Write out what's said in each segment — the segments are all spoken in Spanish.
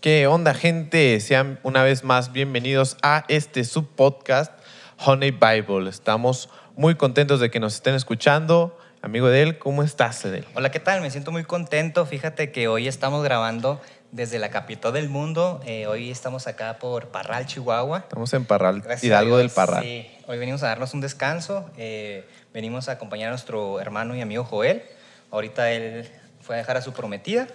¿Qué onda, gente? Sean una vez más bienvenidos a este subpodcast Honey Bible. Estamos muy contentos de que nos estén escuchando. Amigo Edel, ¿cómo estás, Edel? Hola, ¿qué tal? Me siento muy contento. Fíjate que hoy estamos grabando desde la capital del mundo. Eh, hoy estamos acá por Parral, Chihuahua. Estamos en Parral, Gracias Hidalgo del Parral. Sí, hoy venimos a darnos un descanso. eh, venimos a acompañar a nuestro hermano y amigo Joel. Ahorita él fue a dejar a su prometida.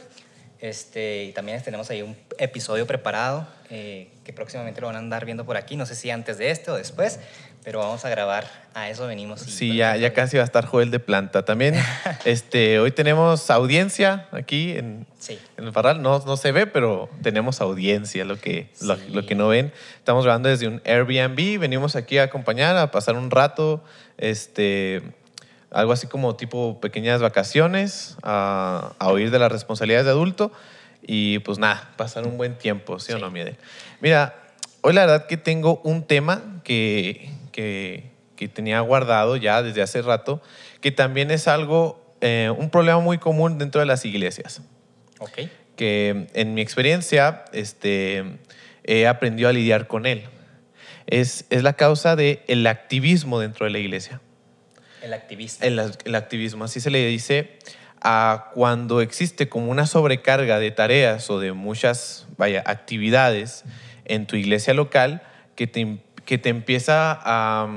Este, y también tenemos ahí un episodio preparado eh, que próximamente lo van a andar viendo por aquí. No sé si antes de este o después, pero vamos a grabar. A eso venimos. Sí, ya, ya casi va a estar Joel de planta. También este, hoy tenemos audiencia aquí en, Sí. en el Parral. No, no se ve, pero tenemos audiencia, lo que, lo, Sí. lo que no ven. Estamos grabando desde un Airbnb. Venimos aquí a acompañar, a pasar un rato. Este, algo así como tipo pequeñas vacaciones, a, a oír de las responsabilidades de adulto. Y pues nada, pasar un buen tiempo, ¿sí, o no, Miede? Mira, hoy la verdad que tengo un tema que, que, que tenía guardado ya desde hace rato, que también es algo, eh, un problema muy común dentro de las iglesias, Ok. que en mi experiencia este, he aprendido a lidiar con él. Es, es la causa del el activismo dentro de la iglesia. El activista. El, el activismo, así se le dice a cuando existe como una sobrecarga de tareas o de muchas, vaya, actividades en tu iglesia local que te, que te empieza a,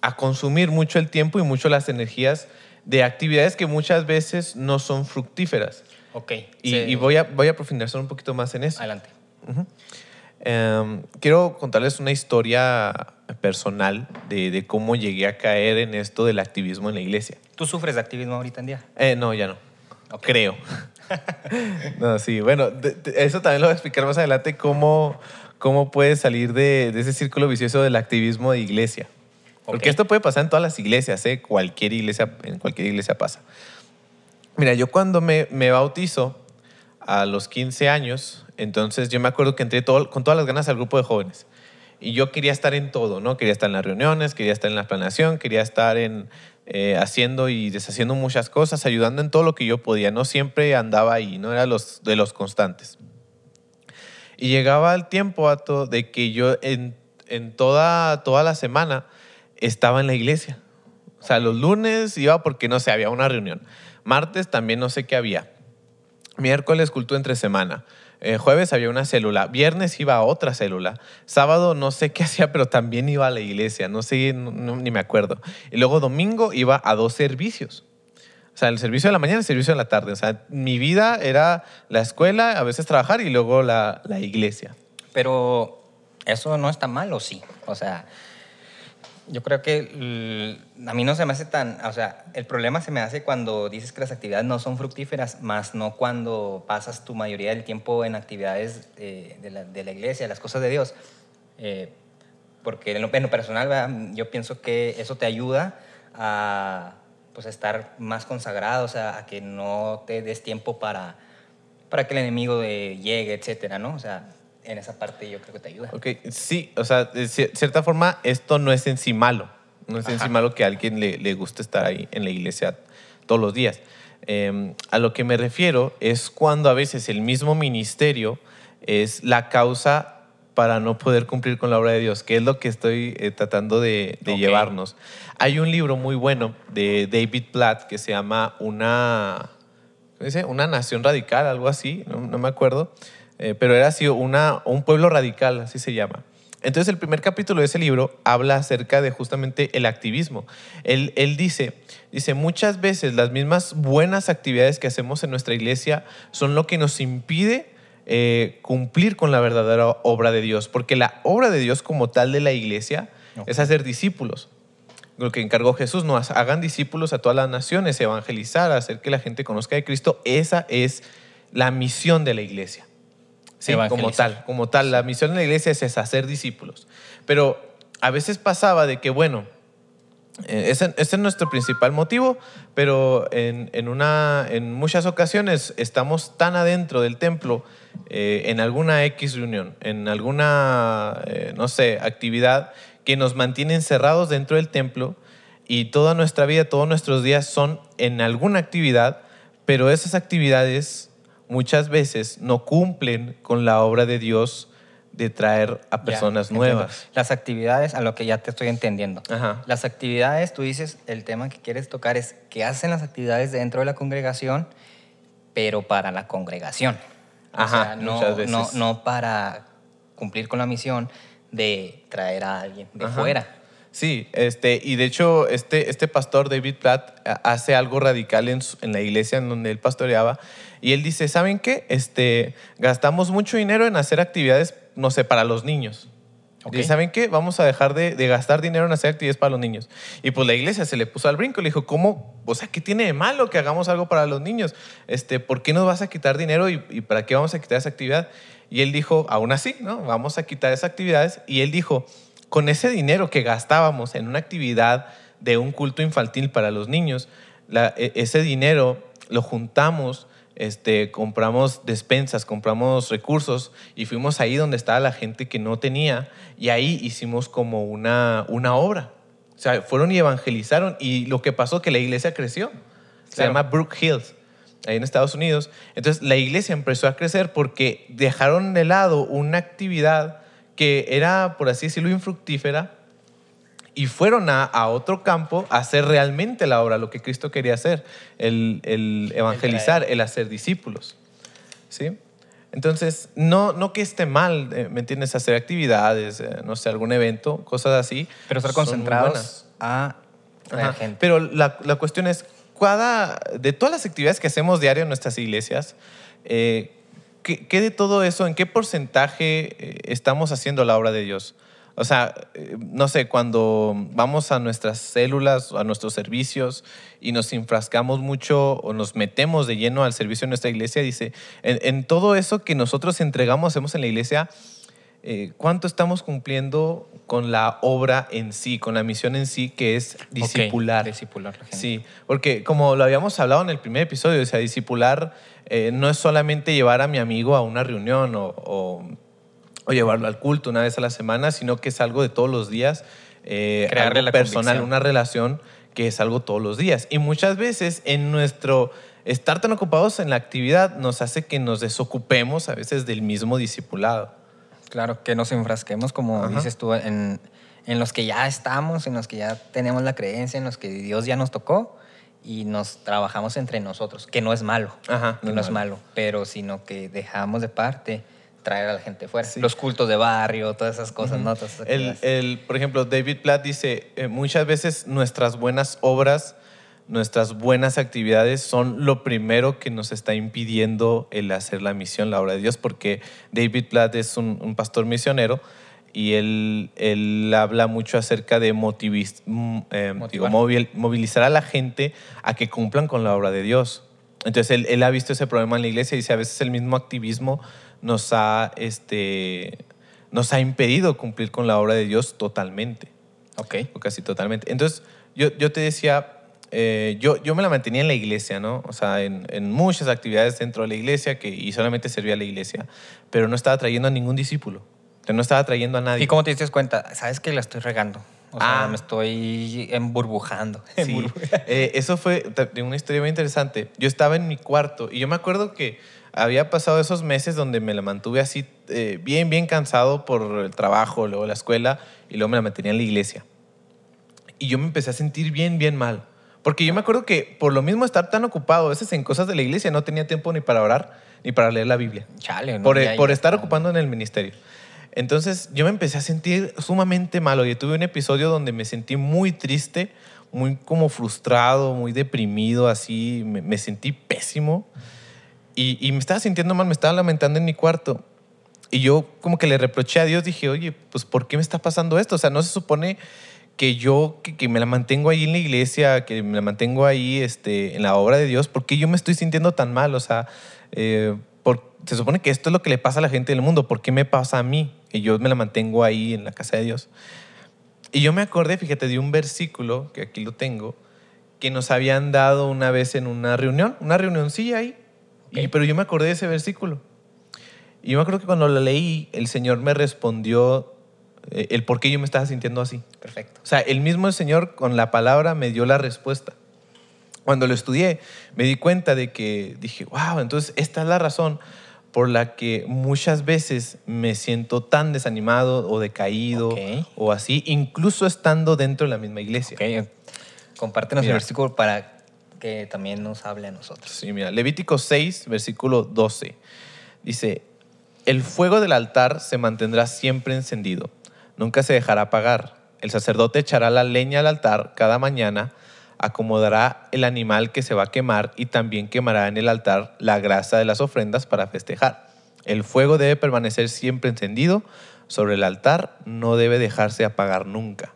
a consumir mucho el tiempo y mucho las energías de actividades que muchas veces no son fructíferas. ok. Y, Sí. y voy, a, voy a profundizar un poquito más en eso. Adelante. Em, quiero contarles una historia personal de, de cómo llegué a caer en esto del activismo en la iglesia. ¿Tú sufres de activismo ahorita en día? Eh, no, ya no. Ok. Creo. no, sí, bueno, de- de- eso también lo voy a explicar más adelante, cómo, cómo puedes salir de, ese círculo vicioso del activismo de iglesia. Porque Ok. esto puede pasar en todas las iglesias, ¿eh? Cualquier iglesia, en cualquier iglesia pasa. Mira, yo cuando me, me bautizo a los 15 años, entonces yo me acuerdo que entré todo, con todas las ganas al grupo de jóvenes. Y yo quería estar en todo, ¿no? Quería estar en las reuniones, quería estar en la planeación, quería estar en, eh, haciendo y deshaciendo muchas cosas, ayudando en todo lo que yo podía. No siempre andaba ahí, no era de los constantes. Y llegaba el tiempo, Ato, de que yo en, en toda, toda la semana estaba en la iglesia. O sea, los lunes iba porque, no sé, había una reunión. Martes también no sé qué había. Miércoles culto entre semana. Eh, jueves había una célula. Viernes iba a otra célula. Sábado no sé qué hacía, pero también iba a la iglesia. No sé, ni me acuerdo. Y luego domingo iba a dos servicios. O sea, el servicio de la mañana y el servicio de la tarde. O sea, mi vida era la escuela, a veces trabajar y luego la, la iglesia. Pero eso no está mal, ¿o sí? O sea, yo creo que a mí no se me hace tan... O sea, el problema se me hace cuando dices que las actividades no son fructíferas, más no cuando pasas tu mayoría del tiempo en actividades eh, de, la, de la iglesia, las cosas de Dios. Eh, porque en lo, en lo personal, ¿verdad? yo pienso que eso te ayuda a pues, estar más consagrado, o sea, a que no te des tiempo para, para que el enemigo eh, llegue, etcétera, ¿no? O sea, en esa parte yo creo que te ayuda. Ok, sí, o sea, de cier- cierta forma, esto no es en sí malo. No es en sí Ajá. malo que a alguien le, le guste estar ahí en la iglesia todos los días. Eh, a lo que me refiero es cuando a veces el mismo ministerio es la causa para no poder cumplir con la obra de Dios, que es lo que estoy eh, tratando de, de Ok. llevarnos. Hay un libro muy bueno de David Platt que se llama Una, ¿cómo dice? Una nación radical, algo así, no, no me acuerdo, Eh, pero era así, una, un pueblo radical, así se llama. Entonces el primer capítulo de ese libro habla acerca de justamente el activismo. Él, él dice, dice, muchas veces las mismas buenas actividades que hacemos en nuestra iglesia son lo que nos impide eh, cumplir con la verdadera obra de Dios, porque la obra de Dios como tal de la iglesia es hacer discípulos lo que encargó Jesús, no hagan discípulos a todas las naciones, evangelizar, hacer que la gente conozca de Cristo. Esa es la misión de la iglesia. Sí, como tal, como tal. La misión de la iglesia es, es hacer discípulos. Pero a veces pasaba de que, bueno, eh, ese, ese es nuestro principal motivo, pero en, en una, en muchas ocasiones estamos tan adentro del templo, eh, en alguna X reunión, en alguna, eh, no sé, actividad que nos mantiene encerrados dentro del templo y toda nuestra vida, todos nuestros días son en alguna actividad, pero esas actividades muchas veces no cumplen con la obra de Dios de traer a Ya, personas entiendo. nuevas. Las actividades, a lo que ya te estoy entendiendo. Ajá. Las actividades, tú dices, el tema que quieres tocar es que hacen las actividades dentro de la congregación, pero para la congregación. O Ajá, sea, no, muchas veces. no, no para cumplir con la misión de traer a alguien de Ajá. fuera. Sí, este, y de hecho este, este pastor David Platt a- hace algo radical en, su- en la iglesia en donde él pastoreaba y él dice, ¿saben qué? Este, gastamos mucho dinero en hacer actividades, no sé, para los niños. Ok. Y ¿saben qué? Vamos a dejar de, de gastar dinero en hacer actividades para los niños. Y pues la iglesia se le puso al brinco. Le dijo, ¿cómo? O sea, ¿qué tiene de malo que hagamos algo para los niños? Este, ¿Por qué nos vas a quitar dinero y, y para qué vamos a quitar esa actividad? Y él dijo, aún así, ¿no? Vamos a quitar esas actividades. Y él dijo, con ese dinero que gastábamos en una actividad de un culto infantil para los niños, la- e- ese dinero lo juntamos, este, compramos despensas, compramos recursos y fuimos ahí donde estaba la gente que no tenía y ahí hicimos como una, una obra. O sea, fueron y evangelizaron y lo que pasó que la iglesia creció. Se Claro. llama Brook Hills, ahí en Estados Unidos. Entonces la iglesia empezó a crecer porque dejaron de lado una actividad que era, por así decirlo, infructífera y fueron a, a otro campo a hacer realmente la obra, lo que Cristo quería hacer, el, el evangelizar, el hacer discípulos. ¿Sí? Entonces, no, no que esté mal, eh, ¿me entiendes? Hacer actividades, eh, no sé, algún evento, cosas así. Pero estar concentrados a Ajá. gente. Pero la, la cuestión es, cada, de todas las actividades que hacemos diario en nuestras iglesias, eh, ¿qué, qué de todo eso, en qué porcentaje eh, estamos haciendo la obra de Dios? O sea, eh, no sé, cuando vamos a nuestras células, a nuestros servicios y nos enfrascamos mucho o nos metemos de lleno al servicio de nuestra iglesia, dice, en, en todo eso que nosotros entregamos, hacemos en la iglesia, eh, ¿cuánto estamos cumpliendo con la obra en sí, con la misión en sí, que es discipular? Discipular la gente. Sí, porque como lo habíamos hablado en el primer episodio, o sea, discipular eh, no es solamente llevar a mi amigo a una reunión o, o- o llevarlo al culto una vez a la semana, sino que es algo de todos los días, eh, Crearle algo la personal, convicción. una relación que es algo todos los días. Y muchas veces en nuestro estar tan ocupados en la actividad nos hace que nos desocupemos a veces del mismo discipulado. Claro, que nos enfrasquemos, como Ajá. dices tú, en, en los que ya estamos, en los que ya tenemos la creencia, en los que Dios ya nos tocó y nos trabajamos entre nosotros, que no es malo, Ajá, que no es malo, pero sino que dejamos de parte traer a la gente fuera. Sí. Los cultos de barrio, todas esas cosas, ¿no? Todas esas El, el- por ejemplo, David Platt dice, eh, muchas veces nuestras buenas obras, nuestras buenas actividades son lo primero que nos está impidiendo el hacer la misión, la obra de Dios, porque David Platt es un, un pastor misionero y él, él habla mucho acerca de motivis- mm, eh, digo, movil- movilizar a la gente a que cumplan con la obra de Dios. Entonces él, él ha visto ese problema en la iglesia y dice a veces el mismo activismo nos ha, este, nos ha impedido cumplir con la obra de Dios totalmente, ok. o casi totalmente. Entonces yo, yo te decía, eh, yo, yo me la mantenía en la iglesia, ¿no? O sea, en, en muchas actividades dentro de la iglesia que, y solamente servía a la iglesia, pero no estaba trayendo a ningún discípulo, sea, no estaba trayendo a nadie. ¿Y cómo te diste cuenta? ¿Sabes que la estoy regando? O sea, Ah. me estoy emburbujando. Sí, eh, eso fue una historia muy interesante. Yo estaba en mi cuarto y yo me acuerdo que había pasado esos meses donde me la mantuve así eh, bien, bien cansado por el trabajo, luego la escuela y luego me la mantenía en la iglesia. Y yo me empecé a sentir bien, bien mal. Porque yo me acuerdo que por lo mismo estar tan ocupado a veces en cosas de la iglesia no tenía tiempo ni para orar ni para leer la Biblia Chale, ¿no? por, Ya- por ya estar ocupando en el ministerio. Entonces yo me empecé a sentir sumamente malo y tuve un episodio donde me sentí muy triste, muy como frustrado, muy deprimido, así, me, me sentí pésimo y, y me estaba sintiendo mal, me estaba lamentando en mi cuarto. Y yo como que le reproché a Dios, dije, oye, pues ¿por qué me está pasando esto? O sea, no se supone que yo, que, que me la mantengo ahí en la iglesia, que me la mantengo ahí este, en la obra de Dios, ¿por qué yo me estoy sintiendo tan mal? O sea, eh, por- se supone que esto es lo que le pasa a la gente del mundo, ¿por qué me pasa a mí? Que yo me la mantengo ahí en la casa de Dios. Y yo me acordé, fíjate, de un versículo, que aquí lo tengo, que nos habían dado una vez en una reunión, una reunioncilla ahí, y, pero yo me acordé de ese versículo. Y yo me acuerdo que cuando lo leí, el Señor me respondió eh, el por qué yo me estaba sintiendo así. Perfecto. O sea, el mismo Señor con la palabra me dio la respuesta. Cuando lo estudié, me di cuenta de que dije, wow, entonces esta es la razón por la que muchas veces me siento tan desanimado o decaído o así, incluso estando dentro de la misma iglesia. Ok, compártenos Mira. el versículo para que también nos hable a nosotros. Sí, mira, Levítico 6, versículo 12. Dice, el fuego del altar se mantendrá siempre encendido, nunca se dejará apagar. El sacerdote echará la leña al altar cada mañana, acomodará el animal que se va a quemar y también quemará en el altar la grasa de las ofrendas para festejar. El fuego debe permanecer siempre encendido sobre el altar, no debe dejarse apagar nunca.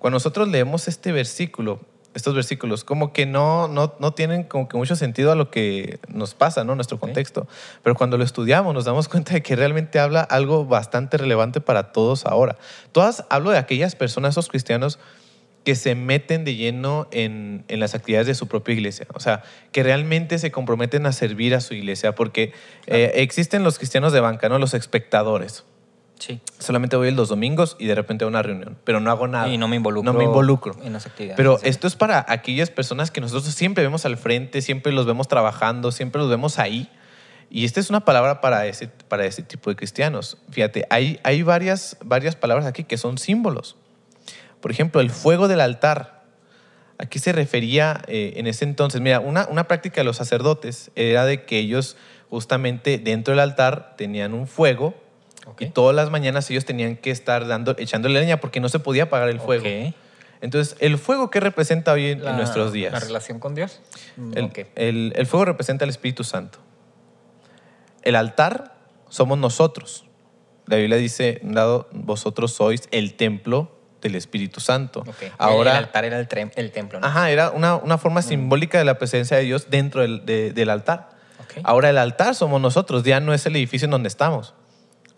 Cuando nosotros leemos este versículo, estos versículos, como que no, no, no tienen como que mucho sentido a lo que nos pasa, ¿no? Nuestro contexto. Pero cuando lo estudiamos nos damos cuenta de que realmente habla algo bastante relevante para todos ahora. Todas hablo de aquellas personas, esos cristianos, que se meten de lleno en, en las actividades de su propia iglesia. O sea, que realmente se comprometen a servir a su iglesia, porque eh, existen los cristianos de banca, ¿no? Los espectadores. Sí. Solamente voy los domingos y de repente a una reunión, pero no hago nada. Y no me involucro. No me involucro. En las actividades. Pero Sí. esto es para aquellas personas que nosotros siempre vemos al frente, siempre los vemos trabajando, siempre los vemos ahí. Y esta es una palabra para ese, para ese tipo de cristianos. Fíjate, hay, hay varias, varias palabras aquí que son símbolos. Por ejemplo, el fuego del altar. ¿A qué se refería eh, en ese entonces? Mira, una, una práctica de los sacerdotes era de que ellos justamente dentro del altar tenían un fuego Ok. y todas las mañanas ellos tenían que estar dando, echándole leña porque no se podía apagar el fuego. Ok. Entonces, ¿el fuego qué representa hoy en, La- nuestros días? La relación con Dios. Mm, El, ok. el- el fuego representa al Espíritu Santo. El altar somos nosotros. La Biblia dice, dado vosotros sois el templo del Espíritu Santo. Ok. Ahora, el altar era el, trem- el templo, ¿no? ajá, era una, una forma simbólica de la presencia de Dios dentro del, de- del altar. Ok. Ahora el altar somos nosotros, ya no es el edificio en donde estamos.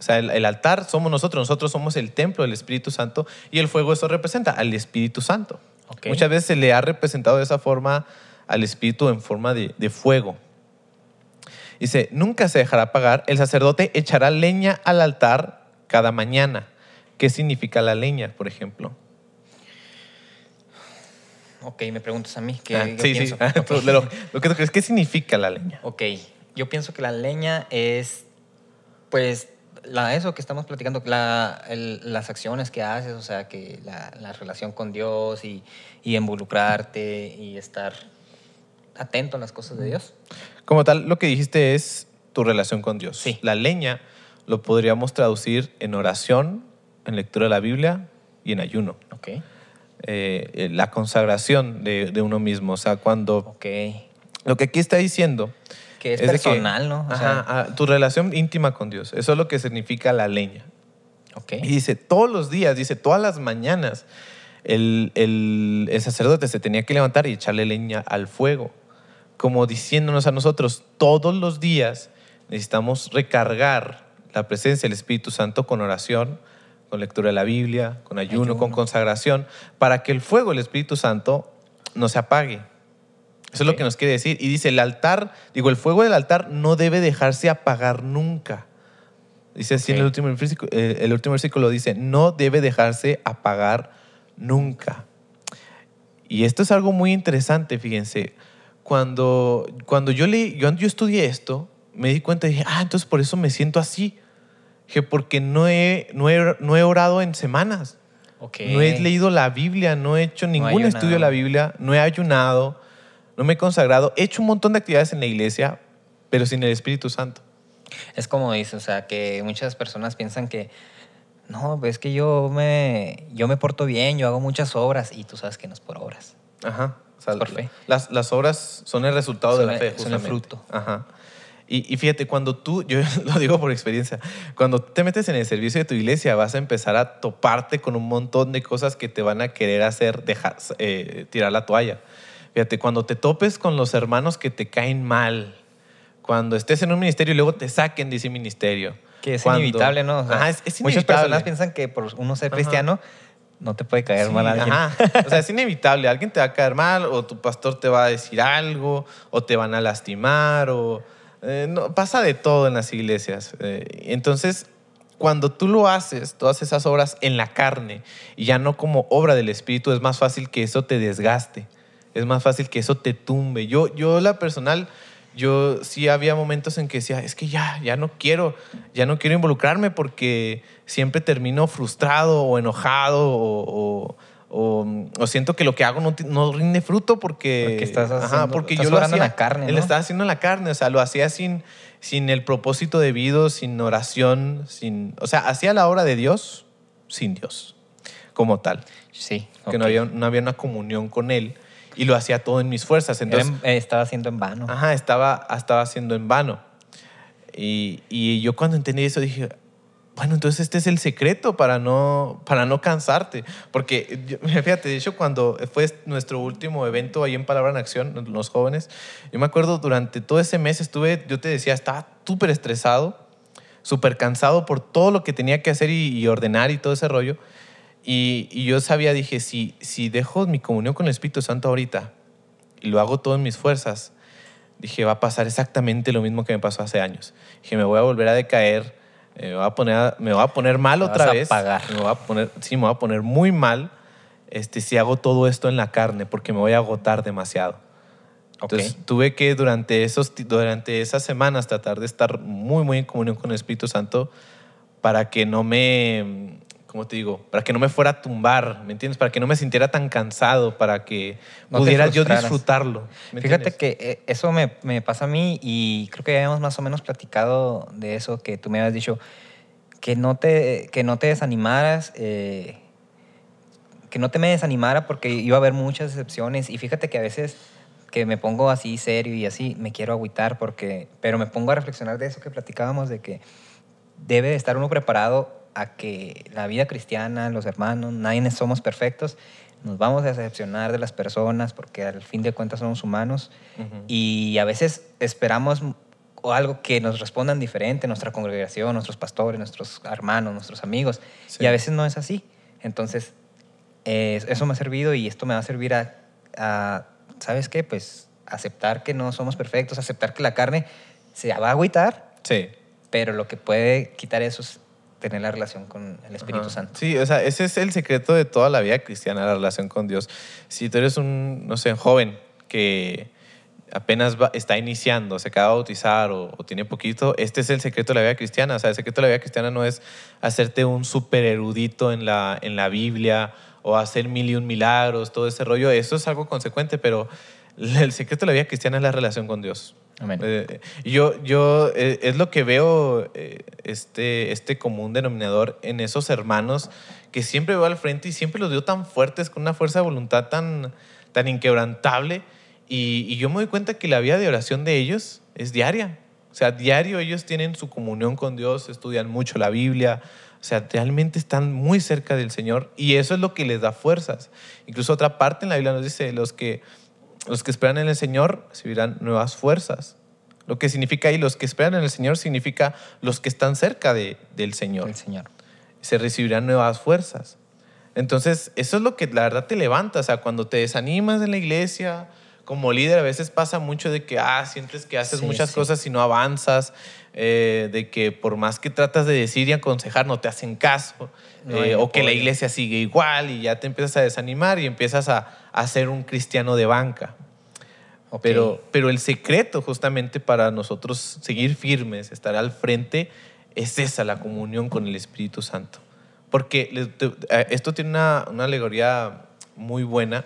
O sea, el, el altar somos nosotros, nosotros somos el templo del Espíritu Santo y el fuego eso representa al Espíritu Santo. Muchas veces se le ha representado de esa forma al Espíritu en forma de, de fuego. Dice, nunca se dejará apagar, el sacerdote echará leña al altar cada mañana. ¿Qué significa la leña, por ejemplo? Ok, me preguntas a mí. ¿Qué, Ah, sí, pienso? sí. Lo que tú crees, ¿qué significa la leña? Ok, yo pienso que la leña es, pues, la, eso que estamos platicando, la, el- las acciones que haces, o sea, que la, la relación con Dios y, y involucrarte y estar atento a las cosas de Dios. Como tal, lo que dijiste es tu relación con Dios. Sí. La leña lo podríamos traducir en oración, en lectura de la Biblia y en ayuno. Ok, Eh, eh, la consagración de, de uno mismo. O sea, cuando ok. lo que aquí está diciendo Que es, que- personal, ¿no? O ajá, sea, ah, tu relación íntima con Dios. Eso es lo que significa la leña. ok. Y dice, todos los días, dice, todas las mañanas, el, el- el sacerdote se tenía que levantar y echarle leña al fuego, como diciéndonos a nosotros, todos los días necesitamos recargar la presencia del Espíritu Santo con oración, con lectura de la Biblia, con ayuno, Ayuno. con consagración, para que el fuego del Espíritu Santo no se apague. Eso es lo que nos quiere decir. Y dice, el altar, digo, el fuego del altar no debe dejarse apagar nunca. Dice así en el último, versículo, eh, el último versículo, dice, no debe dejarse apagar nunca. Y esto es algo muy interesante, fíjense. Cuando, cuando yo, leí, yo, yo estudié esto, me di cuenta y dije, ah, entonces por eso me siento así. Dije, porque no he, no he, no he orado en semanas. No he leído la Biblia, no he hecho ningún estudio de la Biblia, no he ayunado, no me he consagrado. He hecho un montón de actividades en la iglesia, pero sin el Espíritu Santo. Es como dices, o sea, que muchas personas piensan que, no, pues es que yo me, yo me porto bien, yo hago muchas obras y tú sabes que no es por obras. Ajá. O sea, Es por fe. Las, las obras son el resultado Son de la fe, son el justamente. fruto. Ajá. Y, y fíjate, cuando tú, yo lo digo por experiencia, cuando te metes en el servicio de tu iglesia vas a empezar a toparte con un montón de cosas que te van a querer hacer dejar, eh, tirar la toalla. Fíjate, cuando te topes con los hermanos que te caen mal, cuando estés en un ministerio y luego te saquen de ese ministerio. Que es cuando- inevitable, ¿no? O sea, Ajá, es, es Muchas inevitable. personas piensan que por uno ser Ajá. cristiano no te puede caer Sí, mal alguien. ajá. O sea, es inevitable. Alguien te va a caer mal o tu pastor te va a decir algo o te van a lastimar o... eh, no, pasa de todo en las iglesias. Eh, entonces, cuando tú lo haces, todas esas obras en la carne y ya no como obra del Espíritu, es más fácil que eso te desgaste, es más fácil que eso te tumbe. Yo, yo la personal, yo sí había momentos en que decía, es que ya, ya no quiero, ya no quiero involucrarme porque siempre termino frustrado o enojado o, o, o siento que lo que hago no, no rinde fruto porque, Porque estás ajá, haciendo- porque estás yo lo hacía, la carne, Él ¿no? estaba haciendo en la carne, o sea, lo hacía sin, sin el propósito debido, sin oración, sin, o sea, hacía la obra de Dios sin Dios como tal Sí. que no, ok. había, no había una comunión con él y lo hacía todo en mis fuerzas. Entonces, en- eh, estaba haciendo en vano. ajá, estaba, estaba haciendo en vano. Y, y yo cuando entendí eso dije, bueno, entonces este es el secreto para no, para no cansarte. Porque, yo- fíjate, de hecho, cuando fue nuestro último evento ahí en Palabra en Acción, los jóvenes, yo me acuerdo durante todo ese mes estuve, yo te decía, estaba súper estresado, súper cansado por todo lo que tenía que hacer y, y ordenar y todo ese rollo. Y, y yo sabía, dije, si, si dejo mi comunión con el Espíritu Santo ahorita y lo hago todo en mis fuerzas, dije, va a pasar exactamente lo mismo que me pasó hace años. Dije, me voy a volver a decaer, eh, me voy a poner, a- me voy a poner mal otra vas a vez. apagar. Me voy a poner, sí, me voy a poner muy mal este, si hago todo esto en la carne, porque me voy a agotar demasiado. Entonces tuve que durante, esos, durante esas semanas tratar de estar muy, muy en comunión con el Espíritu Santo para que no me, ¿cómo te digo? Para que no me fuera a tumbar, ¿me entiendes? Para que no me sintiera tan cansado, para que No pudiera yo disfrutarlo. ¿me Fíjate entiendes? que eh, eso me, me pasa a mí y creo que ya habíamos más o menos platicado de eso que tú me habías dicho, que no te, que no te desanimaras, eh, que no te me desanimara porque iba a haber muchas excepciones y fíjate que a veces que me pongo así serio y así me quiero agüitar porque, pero me pongo a reflexionar de eso que platicábamos de que debe de estar uno preparado a que la vida cristiana, los hermanos, nadie somos perfectos, nos vamos a decepcionar de las personas porque al fin de cuentas somos humanos y a veces esperamos o algo que nos respondan diferente, nuestra congregación, nuestros pastores, nuestros hermanos, nuestros amigos, Sí. y a veces no es así. Entonces, eh, eso me ha servido y esto me va a servir a, a, ¿sabes qué? Pues aceptar que no somos perfectos, aceptar que la carne se va a agüitar, Sí. pero lo que puede quitar eso es tener la relación con el Espíritu Ajá. Santo. Sí, o sea, ese es el secreto de toda la vida cristiana, la relación con Dios. Si tú eres un, no sé, joven que apenas va- está iniciando, se acaba de bautizar o, o tiene poquito, este es el secreto de la vida cristiana. O sea, el secreto de la vida cristiana no es hacerte un súper erudito en la, en la Biblia o hacer mil y un milagros, todo ese rollo. Eso es algo consecuente, pero el secreto de la vida cristiana es la relación con Dios. Amén. Eh, yo, yo eh, es lo que veo eh, este, este común denominador en esos hermanos que siempre veo al frente y siempre los veo tan fuertes, con una fuerza de voluntad tan, tan inquebrantable. Y, y yo me doy cuenta que la vida de oración de ellos es diaria. O sea, diario ellos tienen su comunión con Dios, estudian mucho la Biblia. O sea, realmente están muy cerca del Señor y eso es lo que les da fuerzas. Incluso otra parte en la Biblia nos dice, los que los que esperan en el Señor recibirán nuevas fuerzas. Lo que significa ahí, los que esperan en el Señor significa los que están cerca de, del Señor. El Señor. Se recibirán nuevas fuerzas. Entonces, eso es lo que la verdad te levanta. O sea, cuando te desanimas en la iglesia, como líder, a veces pasa mucho de que, ah, sientes que haces Sí, muchas sí. cosas y no avanzas, eh, de que por más que tratas de decir y aconsejar, no te hacen caso, No eh, o que la iglesia sigue igual y ya te empiezas a desanimar y empiezas a, a ser un cristiano de banca. Ok. Pero, pero el secreto justamente para nosotros seguir firmes, estar al frente, es esa, la comunión con el Espíritu Santo. Porque esto tiene una, una alegoría muy buena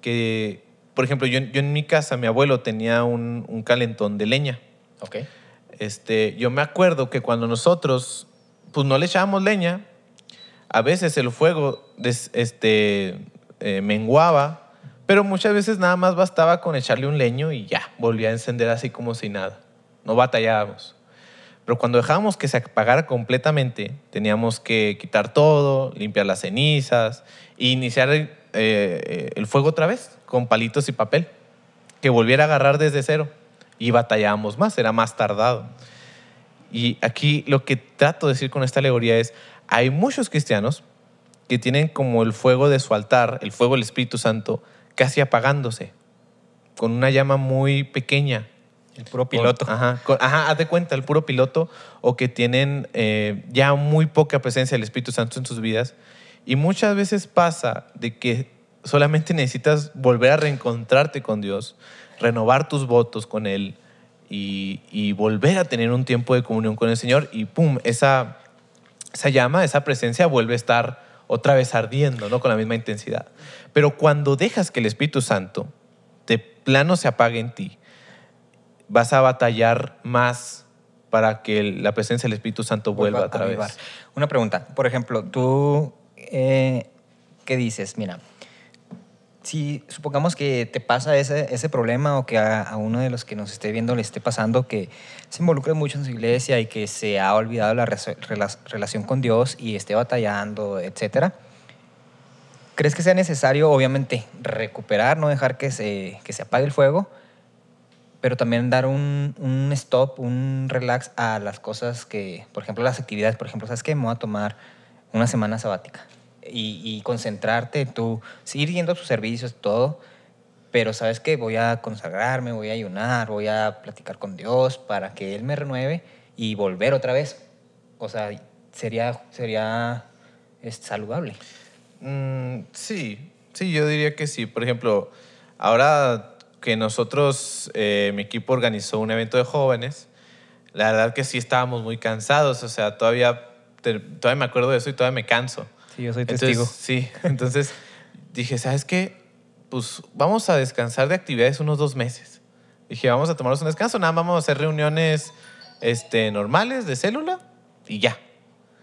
que, por ejemplo, yo, yo en mi casa, mi abuelo tenía un, un calentón de leña. Ok. Este, yo me acuerdo que cuando nosotros pues no le echábamos leña, a veces el fuego des- este, eh, menguaba, pero muchas veces nada más bastaba con echarle un leño y ya, volvía a encender así como si nada. No batallábamos. Pero cuando dejábamos que se apagara completamente, teníamos que quitar todo, limpiar las cenizas e iniciar el, eh, el fuego otra vez con palitos y papel, que volviera a agarrar desde cero. Y batallábamos más, era más tardado. Y aquí lo que trato de decir con esta alegoría es, hay muchos cristianos que tienen como el fuego de su altar, el fuego del Espíritu Santo, casi apagándose, con una llama muy pequeña. El puro piloto. ajá, con- ajá, haz de cuenta, el puro piloto, o que tienen eh, ya muy poca presencia del Espíritu Santo en sus vidas. Y muchas veces pasa de que solamente necesitas volver a reencontrarte con Dios, renovar tus votos con Él y, y volver a tener un tiempo de comunión con el Señor y pum, esa, esa llama, esa presencia vuelve a estar otra vez ardiendo, ¿no? Con la misma intensidad. Pero cuando dejas que el Espíritu Santo de plano se apague en ti, vas a batallar más para que la presencia del Espíritu Santo vuelva Vuelva a otra avivar. vez. Una pregunta. Por ejemplo, tú, eh, ¿qué dices? Mira, si supongamos que te pasa ese, ese problema o que a, a uno de los que nos esté viendo le esté pasando que se involucre mucho en su iglesia y que se ha olvidado la relación con Dios y esté batallando, etcétera, ¿crees que sea necesario, obviamente, recuperar, no dejar que se, que se apague el fuego? pero también dar un, un stop, un relax a las cosas que, por ejemplo, las actividades, por ejemplo, ¿sabes qué? Me voy a tomar una semana sabática y, y concentrarte, tú, seguir yendo sus servicios, todo, pero ¿sabes qué? Voy a consagrarme, voy a ayunar, voy a platicar con Dios para que Él me renueve y volver otra vez. O sea, sería, sería es, saludable. Mm, sí, sí, yo diría que sí. Por ejemplo, ahora que nosotros, eh, mi equipo organizó un evento de jóvenes, la verdad que sí estábamos muy cansados, o sea, todavía, todavía me acuerdo de eso y todavía me canso. Sí, yo soy Entonces, testigo. Sí, entonces dije, ¿sabes qué? Pues vamos a descansar de actividades unos dos meses. Dije, vamos a tomarnos un descanso, nada, vamos a hacer reuniones este, normales de célula y ya.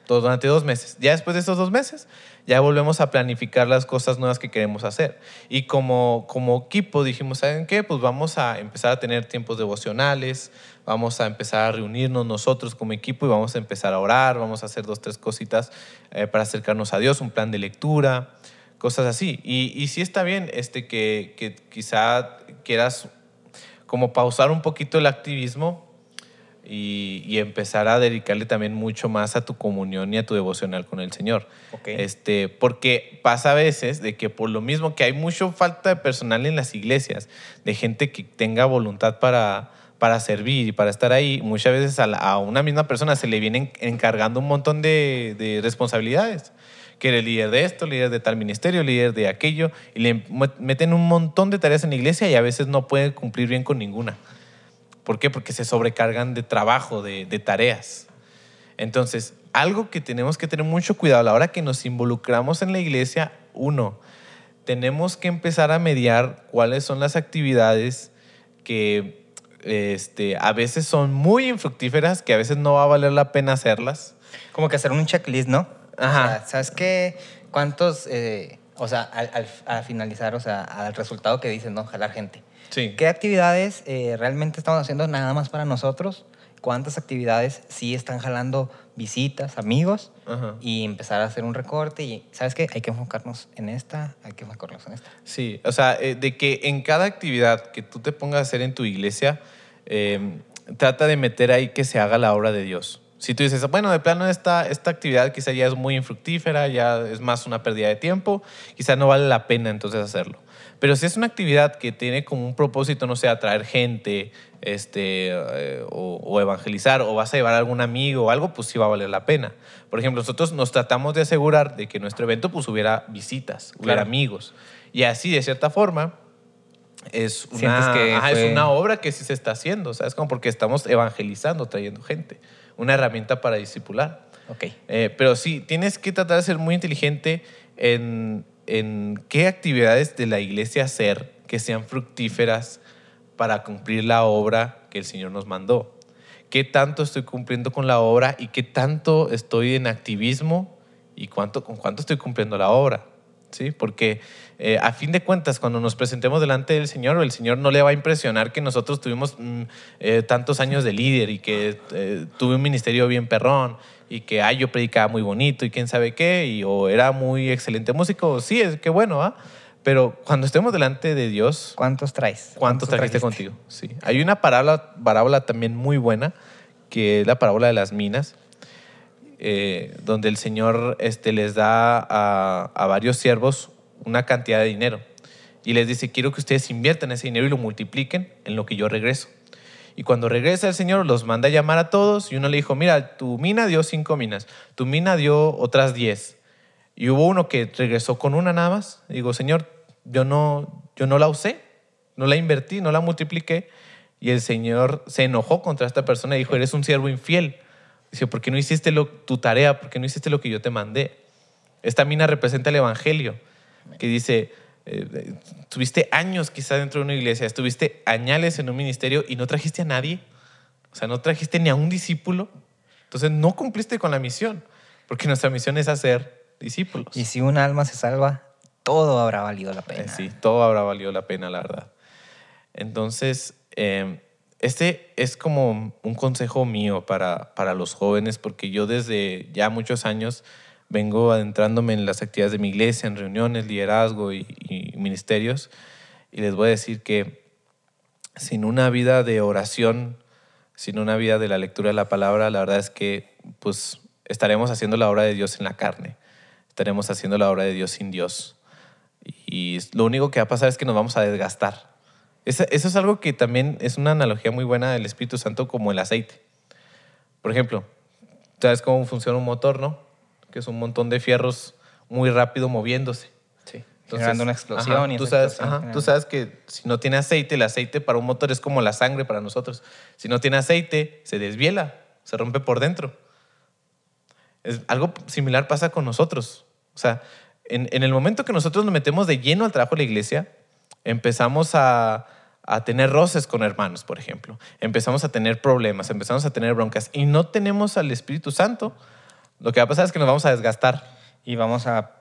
Todo durante dos meses. Ya después de estos dos meses, ya volvemos a planificar las cosas nuevas que queremos hacer. Y como, como equipo dijimos, ¿saben qué? Pues vamos a empezar a tener tiempos devocionales, vamos a empezar a reunirnos nosotros como equipo y vamos a empezar a orar, vamos a hacer dos, tres cositas eh, para acercarnos a Dios, un plan de lectura, cosas así. Y, y sí está bien este, que, que quizá quieras como pausar un poquito el activismo y, y empezar a dedicarle también mucho más a tu comunión y a tu devocional con el Señor. Este, porque pasa a veces de que por lo mismo que hay mucha falta de personal en las iglesias, de gente que tenga voluntad para, para servir y para estar ahí, muchas veces a, una misma persona se le vienen encargando un montón de, de responsabilidades. Que eres líder de esto, líder de tal ministerio, líder de aquello, y le met- meten un montón de tareas en la iglesia y a veces no puede cumplir bien con ninguna. ¿Por qué? Porque se sobrecargan de trabajo, de, de tareas. Entonces, algo que tenemos que tener mucho cuidado a la hora que nos involucramos en la iglesia, uno, tenemos que empezar a mediar cuáles son las actividades que este, a veces son muy infructíferas, que a veces no va a valer la pena hacerlas. Como que hacer un checklist, ¿no? Ajá. O sea, ¿sabes qué? ¿Cuántos, eh, o sea, al, al- al finalizar, o sea, al resultado que dices, ¿no? Jalar gente. Sí. ¿Qué actividades eh, realmente estamos haciendo nada más para nosotros? ¿Cuántas actividades sí están jalando visitas, amigos? Ajá. Y empezar a hacer un recorte y, ¿sabes qué? Hay que enfocarnos en esta, hay que enfocarnos en esta. Sí, o sea, eh, de que en cada actividad que tú te pongas a hacer en tu iglesia, eh, trata de meter ahí que se haga la obra de Dios. Si tú dices, bueno, de plano esta, esta actividad quizá ya es muy infructífera, ya es más una pérdida de tiempo, quizá no vale la pena entonces hacerlo. Pero si es una actividad que tiene como un propósito, no sé, atraer gente este, eh, o, o evangelizar, o vas a llevar a algún amigo o algo, pues sí va a valer la pena. Por ejemplo, nosotros nos tratamos de asegurar de que nuestro evento pues hubiera visitas, hubiera Claro. amigos. Y así, de cierta forma, es una, que ajá, es una obra que sí se está haciendo, ¿sabes? Como porque estamos evangelizando, trayendo gente. Una herramienta para discipular. Ok. Eh, pero sí, tienes que tratar de ser muy inteligente en, en qué actividades de la iglesia hacer que sean fructíferas para cumplir la obra que el Señor nos mandó. ¿Qué tanto estoy cumpliendo con la obra y qué tanto estoy en activismo y cuánto, con cuánto estoy cumpliendo la obra? ¿Sí? Porque eh, a fin de cuentas, cuando nos presentemos delante del Señor, el Señor no le va a impresionar que nosotros tuvimos mm, eh, tantos años de líder y que eh, tuve un ministerio bien perrón y que ay, yo predicaba muy bonito y quién sabe qué, y, o era muy excelente músico. Sí, es que bueno, ¿ah? Pero cuando estemos delante de Dios, ¿Cuántos traes? ¿Cuántos trajiste contigo? Sí. Hay una parábola, parábola también muy buena, que es la parábola de las minas, eh, donde el Señor este, les da a, a varios siervos una cantidad de dinero. Y les dice, quiero que ustedes inviertan ese dinero y lo multipliquen en lo que yo regreso. Y cuando regresa el Señor, los manda a llamar a todos y uno le dijo, mira, tu mina dio cinco minas, tu mina dio otras diez. Y hubo uno que regresó con una nada más. Digo, Señor, yo no, yo no la usé, no la invertí, no la multipliqué. Y el Señor se enojó contra esta persona y dijo, eres un siervo infiel. Dice, ¿por qué no hiciste lo, tu tarea? ¿Por qué no hiciste lo que yo te mandé? Esta mina representa el Evangelio, que dice, eh, tuviste años quizás dentro de una iglesia, estuviste añales en un ministerio y no trajiste a nadie. O sea, no trajiste ni a un discípulo. Entonces no cumpliste con la misión, porque nuestra misión es hacer discípulos. Y si un alma se salva, todo habrá valido la pena. Eh, sí, todo habrá valido la pena, la verdad. Entonces, eh, este es como un consejo mío para, para los jóvenes, porque yo desde ya muchos años vengo adentrándome en las actividades de mi iglesia, en reuniones, liderazgo y, y ministerios, y les voy a decir que sin una vida de oración, sin una vida de la lectura de la palabra, la verdad es que pues estaremos haciendo la obra de Dios en la carne, estaremos haciendo la obra de Dios sin Dios. Y lo único que va a pasar es que nos vamos a desgastar. Eso, eso es algo que también es una analogía muy buena del Espíritu Santo como el aceite. Por ejemplo, ¿sabes cómo funciona un motor, no? Que es un montón de fierros muy rápido moviéndose. Sí. Generando una explosión. ajá, y tú, sabes, explosión ajá, genera- tú sabes que si no tiene aceite, el aceite para un motor es como la sangre para nosotros. Si no tiene aceite, se desviela, se rompe por dentro. Es, algo similar pasa con nosotros. O sea, en, en el momento que nosotros nos metemos de lleno al trabajo de la iglesia, empezamos a, a tener roces con hermanos, por ejemplo. Empezamos a tener problemas, empezamos a tener broncas y no tenemos al Espíritu Santo. Lo que va a pasar es que nos vamos a desgastar. Y vamos a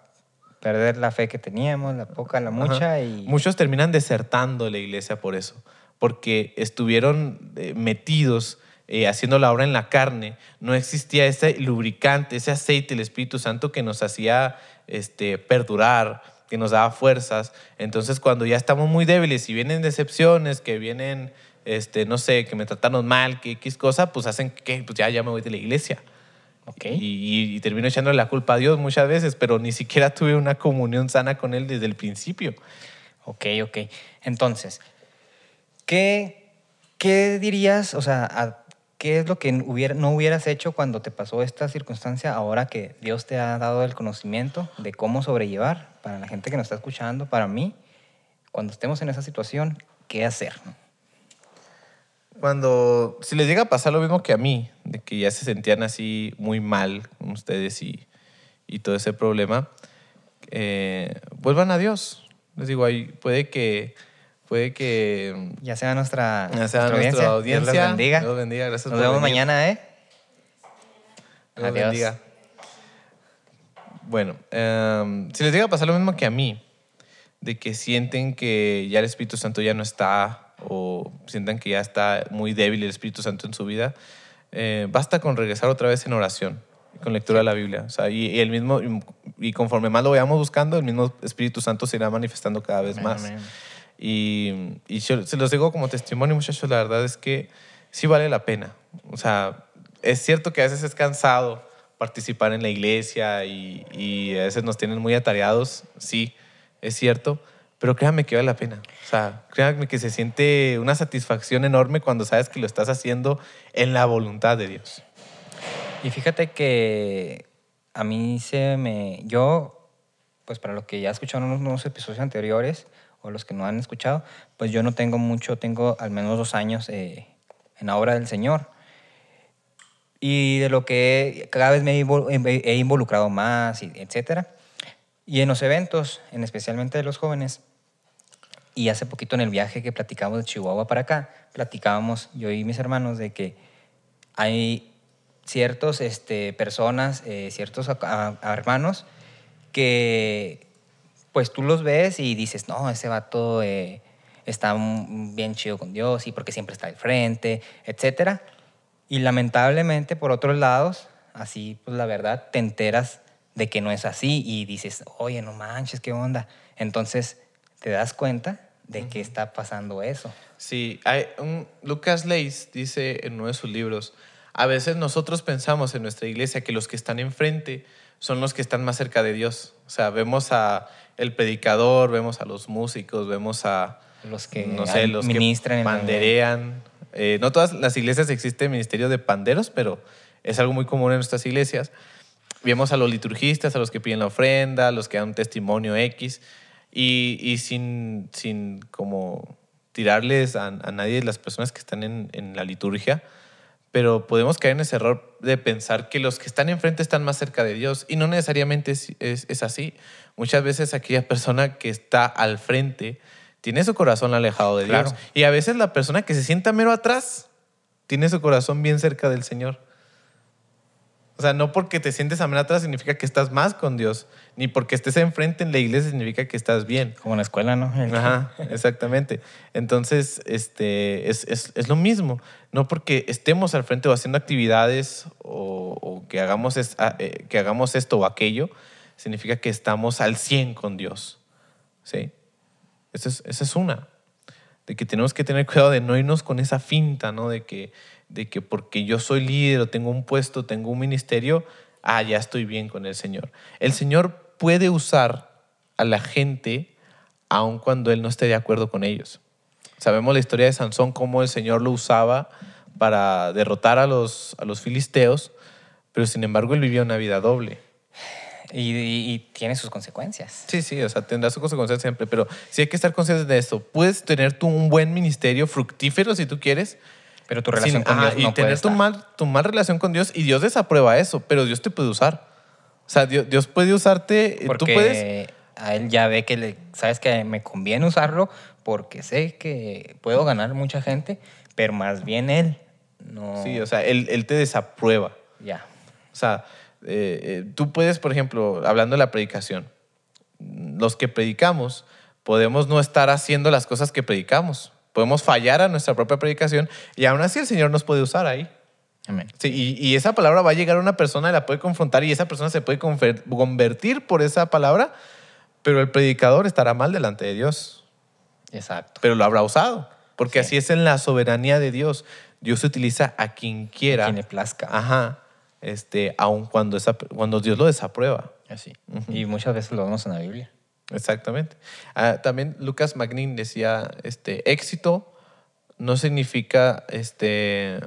perder la fe que teníamos, la poca, la mucha. Ajá. Y Muchos terminan desertando de la iglesia por eso, porque estuvieron eh, metidos eh, haciendo la obra en la carne. No existía ese lubricante, ese aceite, el Espíritu Santo que nos hacía este, perdurar, que nos daba fuerzas. Entonces, cuando ya estamos muy débiles y vienen decepciones, que vienen, este, no sé, que me trataron mal, que X cosa, pues hacen que pues ya, ya me voy de la iglesia. Ok. Y, y- y termino echándole la culpa a Dios muchas veces, pero ni siquiera tuve una comunión sana con Él desde el principio. Ok, ok. Entonces, ¿qué, qué dirías, o sea, a- qué es lo que hubiera, no hubieras hecho cuando te pasó esta circunstancia ahora que Dios te ha dado el conocimiento de cómo sobrellevar para la gente que nos está escuchando, para mí, cuando estemos en esa situación, qué hacer? Cuando, si les llega a pasar lo mismo que a mí, de que ya se sentían así muy mal con ustedes y, y todo ese problema, eh, vuelvan a Dios. Les digo, ahí puede que, puede que Ya sea nuestra, ya sea nuestra nuestra audiencia. Dios los bendiga. Dios bendiga. Gracias Nos vemos mañana, ¿eh? Dios Adiós. bendiga. Bueno, em, si les llega a pasar lo mismo que a mí, de que sienten que ya el Espíritu Santo ya no está o sientan que ya está muy débil el Espíritu Santo en su vida, eh, basta con regresar otra vez en oración, con lectura de la Biblia. O sea, y, y el mismo, y conforme más lo vayamos buscando, el mismo Espíritu Santo se irá manifestando cada vez Amén, más. amén. Y, y yo se los digo como testimonio, muchachos, la verdad es que sí vale la pena. O sea, es cierto que a veces es cansado participar en la iglesia y, y a veces nos tienen muy atareados, sí, es cierto, pero créanme que vale la pena. O sea, créanme que se siente una satisfacción enorme cuando sabes que lo estás haciendo en la voluntad de Dios. Y fíjate que a mí se me... Yo, pues para los que ya escucharon unos, episodios anteriores o los que no han escuchado, pues yo no tengo mucho, tengo al menos dos años eh, en la obra del Señor. Y de lo que cada vez me he invol- he involucrado más, etcétera. Y en los eventos, en especialmente de los jóvenes, y hace poquito en el viaje que platicamos de Chihuahua para acá, platicábamos yo y mis hermanos de que hay ciertos este, personas, eh, ciertos hermanos que pues tú los ves y dices, no, ese vato eh, está bien chido con Dios y porque siempre está al frente, etcétera. Y lamentablemente, por otros lados, así, pues la verdad, te enteras de que no es así y dices, oye, no manches, ¿qué onda? Entonces, te das cuenta de que está pasando eso. Sí, hay un, Lucas Leis dice en uno de sus libros, a veces nosotros pensamos en nuestra iglesia que los que están enfrente son los que están más cerca de Dios. O sea, vemos a el predicador, vemos a los músicos, vemos a Los que no sé, los ministran que panderean. Eh, no todas las iglesias existe ministerio de panderos, pero es algo muy común en nuestras iglesias. Vemos a los liturgistas, a los que piden la ofrenda, a los que dan un testimonio X. Y, y sin, sin como tirarles a, a nadie las personas que están en, en la liturgia, pero podemos caer en ese error de pensar que los que están enfrente están más cerca de Dios y no necesariamente es, es- es así. Muchas veces aquella persona que está al frente tiene su corazón alejado de Dios Claro. y a veces la persona que se sienta mero atrás tiene su corazón bien cerca del Señor. O sea, no porque te sientes a mero atrás significa que estás más con Dios, ni porque estés enfrente en la iglesia significa que estás bien. Como en la escuela, ¿no? Ajá, exactamente. Entonces, este, es, es- es lo mismo. No porque estemos al frente o haciendo actividades o, o que, hagamos es- eh, que hagamos esto o aquello, significa que estamos al 100 con Dios. ¿Sí? Esa es, esa es una. De que tenemos que tener cuidado de no irnos con esa finta, ¿no? De que, de que porque yo soy líder o tengo un puesto, tengo un ministerio, ah, ya estoy bien con el Señor. El Señor puede usar a la gente aun cuando Él no esté de acuerdo con ellos. Sabemos la historia de Sansón, cómo el Señor lo usaba para derrotar a los, a los filisteos, pero sin embargo él vivía una vida doble. Y, y- y tiene sus consecuencias. Sí, sí, o sea, tendrá su consecuencia siempre, pero sí hay que estar conscientes de esto. Puedes tener tú un buen ministerio fructífero si tú quieres, Pero tu relación sin- con Dios y no puede tener tu estar. mal, tu mal relación con Dios y Dios desaprueba eso, pero Dios te puede usar. O sea, Dios, Dios puede usarte, eh, Porque tú puedes... a él ya ve que, le, sabes que me conviene usarlo porque sé que puedo ganar mucha gente, pero más bien él no... Sí, o sea, él, él te desaprueba. ya. O sea, eh, eh, tú puedes, por ejemplo, hablando de la predicación, los que predicamos podemos no estar haciendo las cosas que predicamos. Podemos fallar a nuestra propia predicación y aún así el Señor nos puede usar ahí. Amén. Sí, y, y esa palabra va a llegar a una persona y la puede confrontar y esa persona se puede convertir por esa palabra, pero el predicador estará mal delante de Dios, Exacto. pero lo habrá usado, porque Sí. así es en la soberanía de Dios. Dios utiliza a quien quiera. Quien le plazca. Ajá. Este, aun cuando, esa, cuando Dios lo desaprueba. Así. Y muchas veces lo vemos en la Biblia. Exactamente. Ah, también Lucas Magnin decía, este, éxito no significa este,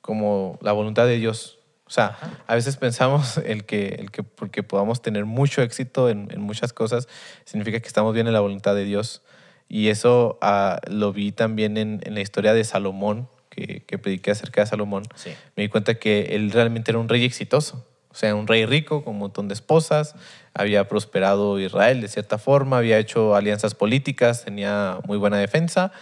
como la voluntad de Dios. O sea, a veces pensamos el que, el que porque podamos tener mucho éxito en, en muchas cosas, significa que estamos bien en la voluntad de Dios. Y eso ah, lo vi también en, en la historia de Salomón, que, que prediqué acerca de Salomón. Sí. Me di cuenta que él realmente era un rey exitoso. Sea, un rey rico con un montón de esposas, había prosperado Israel de cierta forma, había hecho alianzas políticas, tenía muy buena defensa,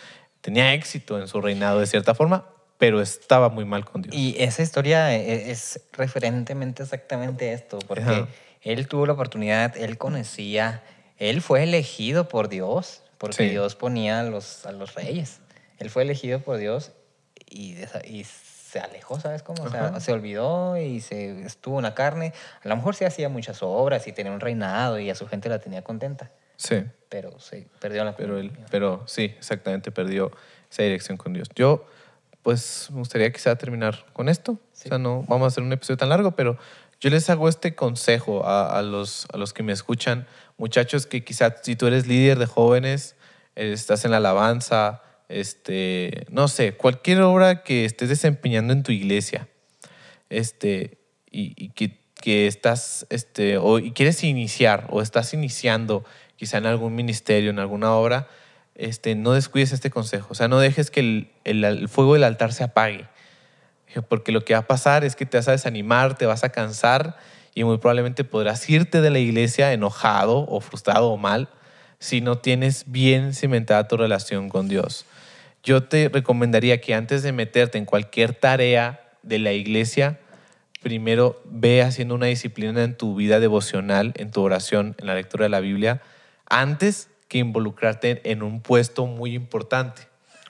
tenía éxito en su reinado de cierta forma, pero estaba muy mal con Dios. Y esa historia e- es referentemente exactamente esto, porque Ajá. él tuvo la oportunidad, él conocía, él fue elegido por Dios, porque Sí. Dios ponía a los, a los reyes. Él fue elegido por Dios y, y se alejó, ¿sabes cómo? O sea, Ajá. se olvidó y se estuvo en la carne. A lo mejor sí hacía muchas obras y tenía un reinado y a su gente la tenía contenta, Sí, pero se perdió la pero, él, pero sí, exactamente, perdió esa dirección con Dios. Yo, pues, me gustaría quizá terminar con esto. Sí. O sea, no vamos a hacer un episodio tan largo, pero yo les hago este consejo a, a los, a los que me escuchan, muchachos que quizá si tú eres líder de jóvenes, eh, estás en la alabanza, este, no sé, cualquier obra que estés desempeñando en tu iglesia, este, y, que, estás, este, o quieres iniciar, o estás iniciando quizá en algún ministerio, en alguna obra, no descuides este consejo. O sea, no dejes que el, el- el fuego del altar se apague. Porque lo que va a pasar es que te vas a desanimar, te vas a cansar y muy probablemente podrás irte de la iglesia enojado o frustrado o mal si no tienes bien cimentada tu relación con Dios. Yo te recomendaría que antes de meterte en cualquier tarea de la iglesia, primero ve haciendo una disciplina en tu vida devocional, en tu oración, en la lectura de la Biblia, antes que involucrarte en un puesto muy importante.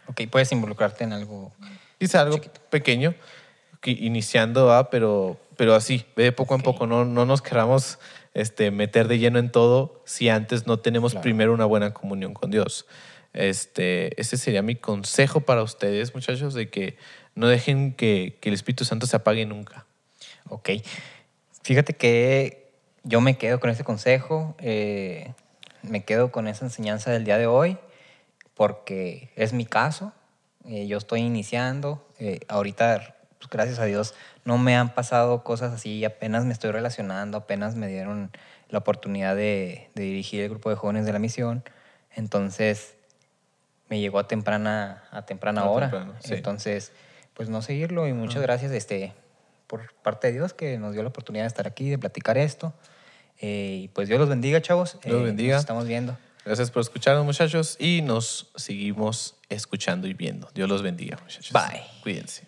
Ok, puedes involucrarte en algo. Quizá algo Chiquito. pequeño, que iniciando, ¿va? pero, pero así, ve de poco Ok. en poco. No, no nos queramos este, meter de lleno en todo si antes no tenemos Claro. primero una buena comunión con Dios. Este, ese sería mi consejo para ustedes, muchachos, de que no dejen que, que el Espíritu Santo se apague nunca. Ok. Fíjate que yo me quedo con este consejo, eh, me quedo con esa enseñanza del día de hoy, porque es mi caso. eh, yo estoy iniciando. eh, ahorita pues, gracias a Dios no me han pasado cosas así, apenas me estoy relacionando, apenas me dieron la oportunidad de, de dirigir el grupo de jóvenes de la misión, entonces me llegó a temprana, a temprana hora. temprano, sí. Entonces, pues no seguirlo y muchas gracias este, por parte de Dios que nos dio la oportunidad de estar aquí, de platicar esto. Eh, y pues Dios los bendiga, chavos. Dios Eh, bendiga. Nos estamos viendo. Gracias por escucharnos, muchachos, y nos seguimos escuchando y viendo. Dios los bendiga, muchachos. Bye. Cuídense.